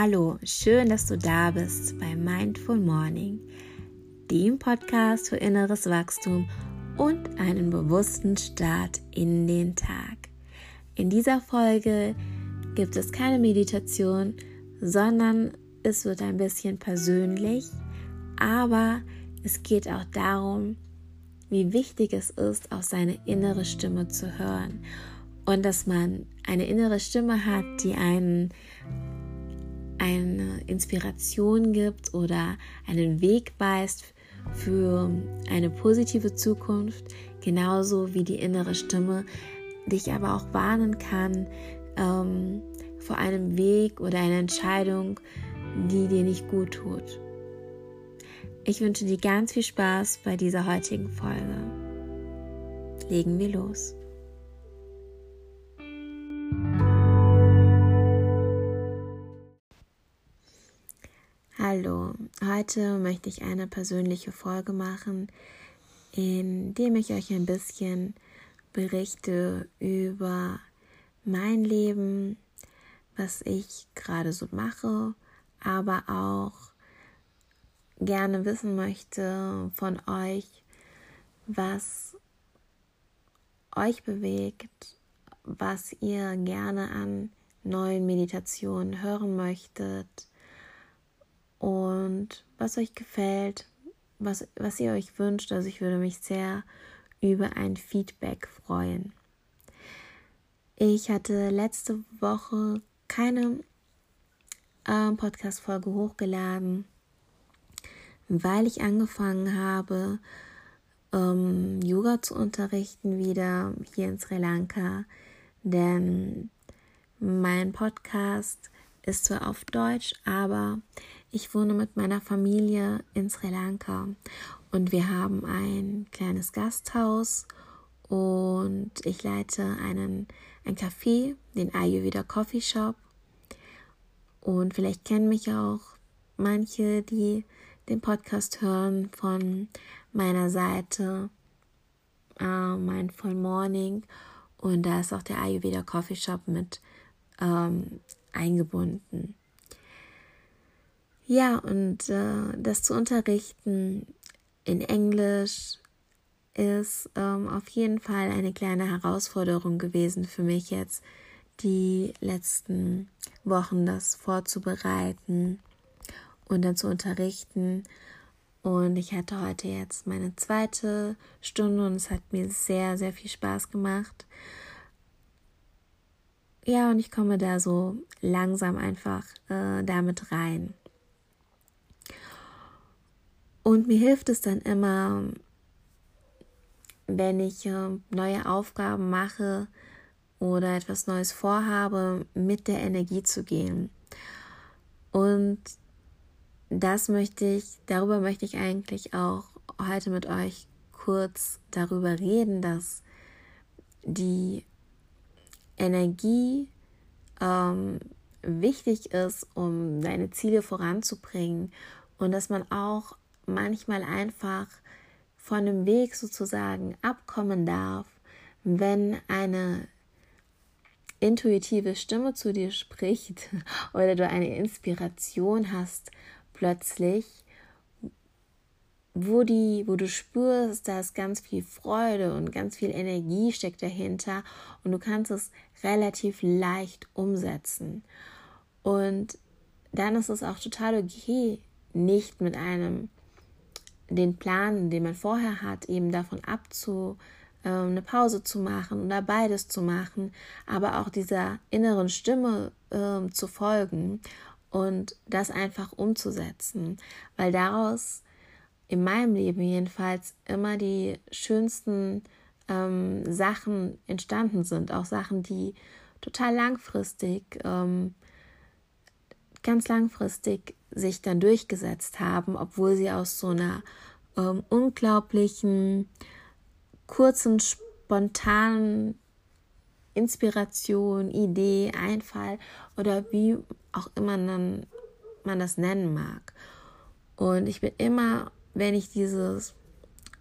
Hallo, schön, dass du da bist bei Mindful Morning, dem Podcast für inneres Wachstum und einen bewussten Start in den Tag. In dieser Folge gibt es keine Meditation, sondern es wird ein bisschen persönlich, aber es geht auch darum, wie wichtig es ist, auf seine innere Stimme zu hören und dass man eine innere Stimme hat, die einen eine Inspiration gibt oder einen Weg weist für eine positive Zukunft, genauso wie die innere Stimme dich aber auch warnen kann ähm, vor einem Weg oder einer Entscheidung, die dir nicht gut tut. Ich wünsche dir ganz viel Spaß bei dieser heutigen Folge. Legen wir los. Hallo, heute möchte ich eine persönliche Folge machen, in dem ich euch ein bisschen berichte über mein Leben, was ich gerade so mache, aber auch gerne wissen möchte von euch, was euch bewegt, was ihr gerne an neuen Meditationen hören möchtet und was euch gefällt, was, was ihr euch wünscht. Also ich würde mich sehr über ein Feedback freuen. Ich hatte letzte Woche keine äh, Podcast-Folge hochgeladen, weil ich angefangen habe, ähm, Yoga zu unterrichten wieder hier in Sri Lanka. Denn mein Podcast ist zwar auf Deutsch, aber ich wohne mit meiner Familie in Sri Lanka und wir haben ein kleines Gasthaus und ich leite einen ein Café, den Ayurveda Coffee Shop. Und vielleicht kennen mich auch manche, die den Podcast hören von meiner Seite äh, Mindful Morning und da ist auch der Ayurveda Coffee Shop mit ähm, eingebunden. Ja, und äh, das zu unterrichten in Englisch ist ähm, auf jeden Fall eine kleine Herausforderung gewesen für mich jetzt, die letzten Wochen das vorzubereiten und dann zu unterrichten. Und ich hatte heute jetzt meine zweite Stunde und es hat mir sehr, sehr viel Spaß gemacht. Ja, und ich komme da so langsam einfach äh, damit rein. Und mir hilft es dann immer, wenn ich äh, neue Aufgaben mache oder etwas Neues vorhabe, mit der Energie zu gehen. Und das möchte ich, darüber möchte ich eigentlich auch heute mit euch kurz darüber reden, dass die Energie ähm, wichtig ist, um deine Ziele voranzubringen und dass man auch manchmal einfach von dem Weg sozusagen abkommen darf, wenn eine intuitive Stimme zu dir spricht oder du eine Inspiration hast plötzlich, wo die, wo du spürst, da ist ganz viel Freude und ganz viel Energie steckt dahinter und du kannst es relativ leicht umsetzen. Und dann ist es auch total okay, nicht mit einem den Plan, den man vorher hat, eben davon abzu, äh, eine Pause zu machen oder beides zu machen, aber auch dieser inneren Stimme äh, zu folgen und das einfach umzusetzen, weil daraus in meinem Leben jedenfalls immer die schönsten ähm, Sachen entstanden sind, auch Sachen, die total langfristig, ähm, ganz langfristig sich dann durchgesetzt haben, obwohl sie aus so einer ähm, unglaublichen, kurzen, spontanen Inspiration, Idee, Einfall oder wie auch immer man, man das nennen mag. Und ich bin immer, wenn ich dieses,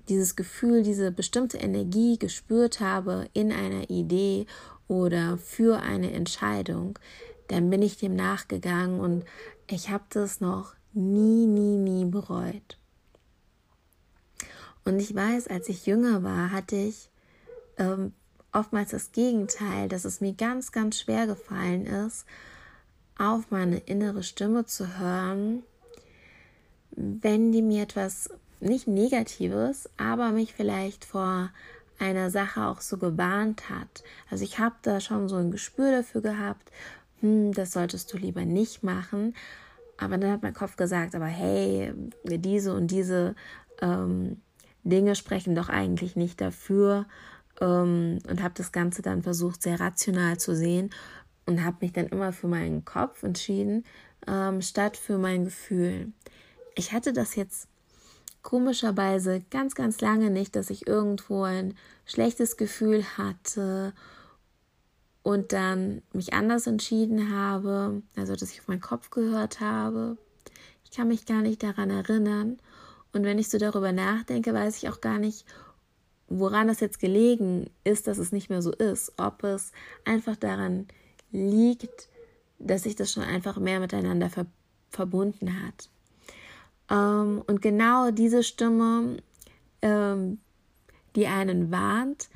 dieses Gefühl, diese bestimmte Energie gespürt habe in einer Idee oder für eine Entscheidung, dann bin ich dem nachgegangen und ich habe das noch nie, nie, nie bereut. Und ich weiß, als ich jünger war, hatte ich ähm, oftmals das Gegenteil, dass es mir ganz, ganz schwer gefallen ist, auf meine innere Stimme zu hören, wenn die mir etwas nicht Negatives, aber mich vielleicht vor einer Sache auch so gewarnt hat. Also ich habe da schon so ein Gespür dafür gehabt, hm, das solltest du lieber nicht machen. Aber dann hat mein Kopf gesagt, aber hey, diese und diese ähm, Dinge sprechen doch eigentlich nicht dafür ähm, und habe das Ganze dann versucht, sehr rational zu sehen und habe mich dann immer für meinen Kopf entschieden, ähm, statt für mein Gefühl. Ich hatte das jetzt komischerweise ganz, ganz lange nicht, dass ich irgendwo ein schlechtes Gefühl hatte und dann mich anders entschieden habe, also dass ich auf meinen Kopf gehört habe. Ich kann mich gar nicht daran erinnern. Und wenn ich so darüber nachdenke, weiß ich auch gar nicht, woran das jetzt gelegen ist, dass es nicht mehr so ist. Ob es einfach daran liegt, dass sich das schon einfach mehr miteinander ver verbunden hat. Ähm, und genau diese Stimme, ähm, die einen warnt,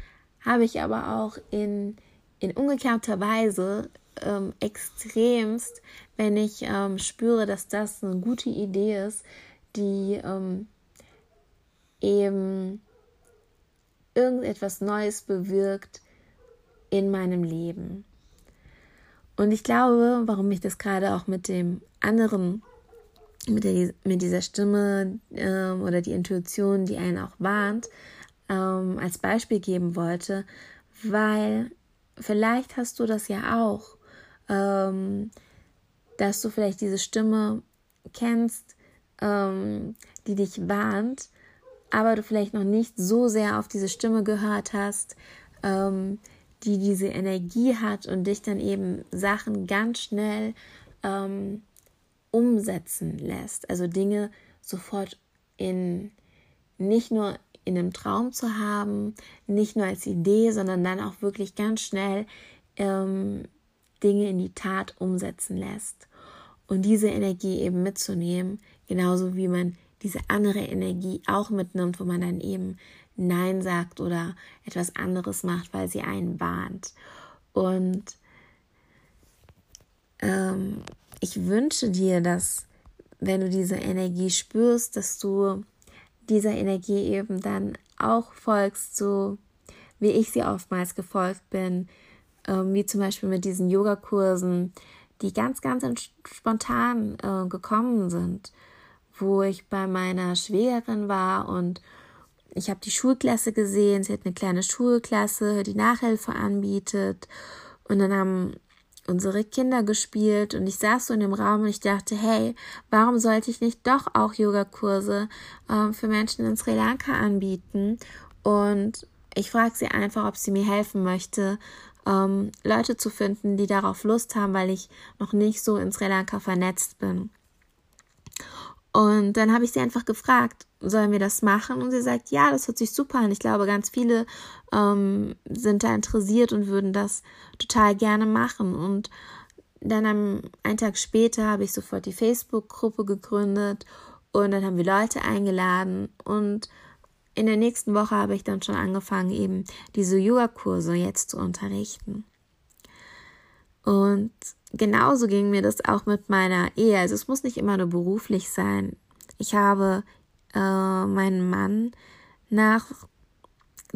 habe ich aber auch in, in umgekehrter Weise ähm, extremst, wenn ich ähm, spüre, dass das eine gute Idee ist, die ähm, eben irgendetwas Neues bewirkt in meinem Leben. Und ich glaube, warum ich das gerade auch mit dem anderen, mit, der, mit dieser Stimme ähm, oder die Intuition, die einen auch warnt, ähm, als Beispiel geben wollte, weil vielleicht hast du das ja auch, ähm, dass du vielleicht diese Stimme kennst, ähm, die dich warnt aber du vielleicht noch nicht so sehr auf diese Stimme gehört hast, ähm, die diese Energie hat und dich dann eben Sachen ganz schnell ähm, umsetzen lässt. Also Dinge sofort in nicht nur in einem Traum zu haben, nicht nur als Idee, sondern dann auch wirklich ganz schnell ähm, Dinge in die Tat umsetzen lässt. Und diese Energie eben mitzunehmen, genauso wie man diese andere Energie auch mitnimmt, wo man dann eben Nein sagt oder etwas anderes macht, weil sie einen warnt. Und ähm, ich wünsche dir, dass wenn du diese Energie spürst, dass du dieser Energie eben dann auch folgst, so wie ich sie oftmals gefolgt bin, ähm, wie zum Beispiel mit diesen Yogakursen, die ganz, ganz spontan äh, gekommen sind wo ich bei meiner Schwägerin war und ich habe die Schulklasse gesehen. Sie hat eine kleine Schulklasse, die Nachhilfe anbietet. Und dann haben unsere Kinder gespielt und ich saß so in dem Raum und ich dachte, hey, warum sollte ich nicht doch auch Yogakurse ähm, für Menschen in Sri Lanka anbieten? Und ich frage sie einfach, ob sie mir helfen möchte, ähm, Leute zu finden, die darauf Lust haben, weil ich noch nicht so in Sri Lanka vernetzt bin. Und dann habe ich sie einfach gefragt, sollen wir das machen? Und sie sagt, ja, das hört sich super an. Ich glaube, ganz viele ähm, sind da interessiert und würden das total gerne machen. Und dann am, einen Tag später habe ich sofort die Facebook-Gruppe gegründet und dann haben wir Leute eingeladen und in der nächsten Woche habe ich dann schon angefangen, eben diese Yoga-Kurse jetzt zu unterrichten. Und genauso ging mir das auch mit meiner Ehe. Also es muss nicht immer nur beruflich sein. Ich habe äh, meinen Mann nach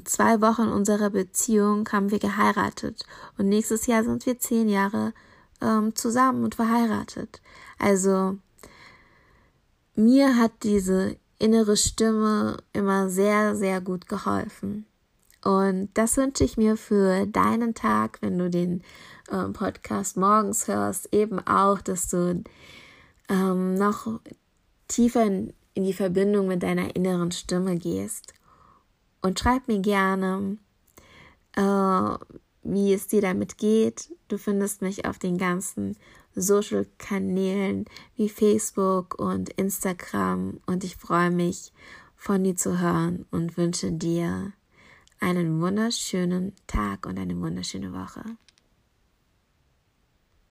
zwei Wochen unserer Beziehung haben wir geheiratet und nächstes Jahr sind wir zehn Jahre ähm, zusammen und verheiratet. Also mir hat diese innere Stimme immer sehr, sehr gut geholfen. Und das wünsche ich mir für deinen Tag, wenn du den ähm, Podcast morgens hörst, eben auch, dass du ähm, noch tiefer in, in die Verbindung mit deiner inneren Stimme gehst. Und schreib mir gerne, äh, wie es dir damit geht. Du findest mich auf den ganzen Social-Kanälen wie Facebook und Instagram und ich freue mich, von dir zu hören und wünsche dir einen wunderschönen Tag und eine wunderschöne Woche.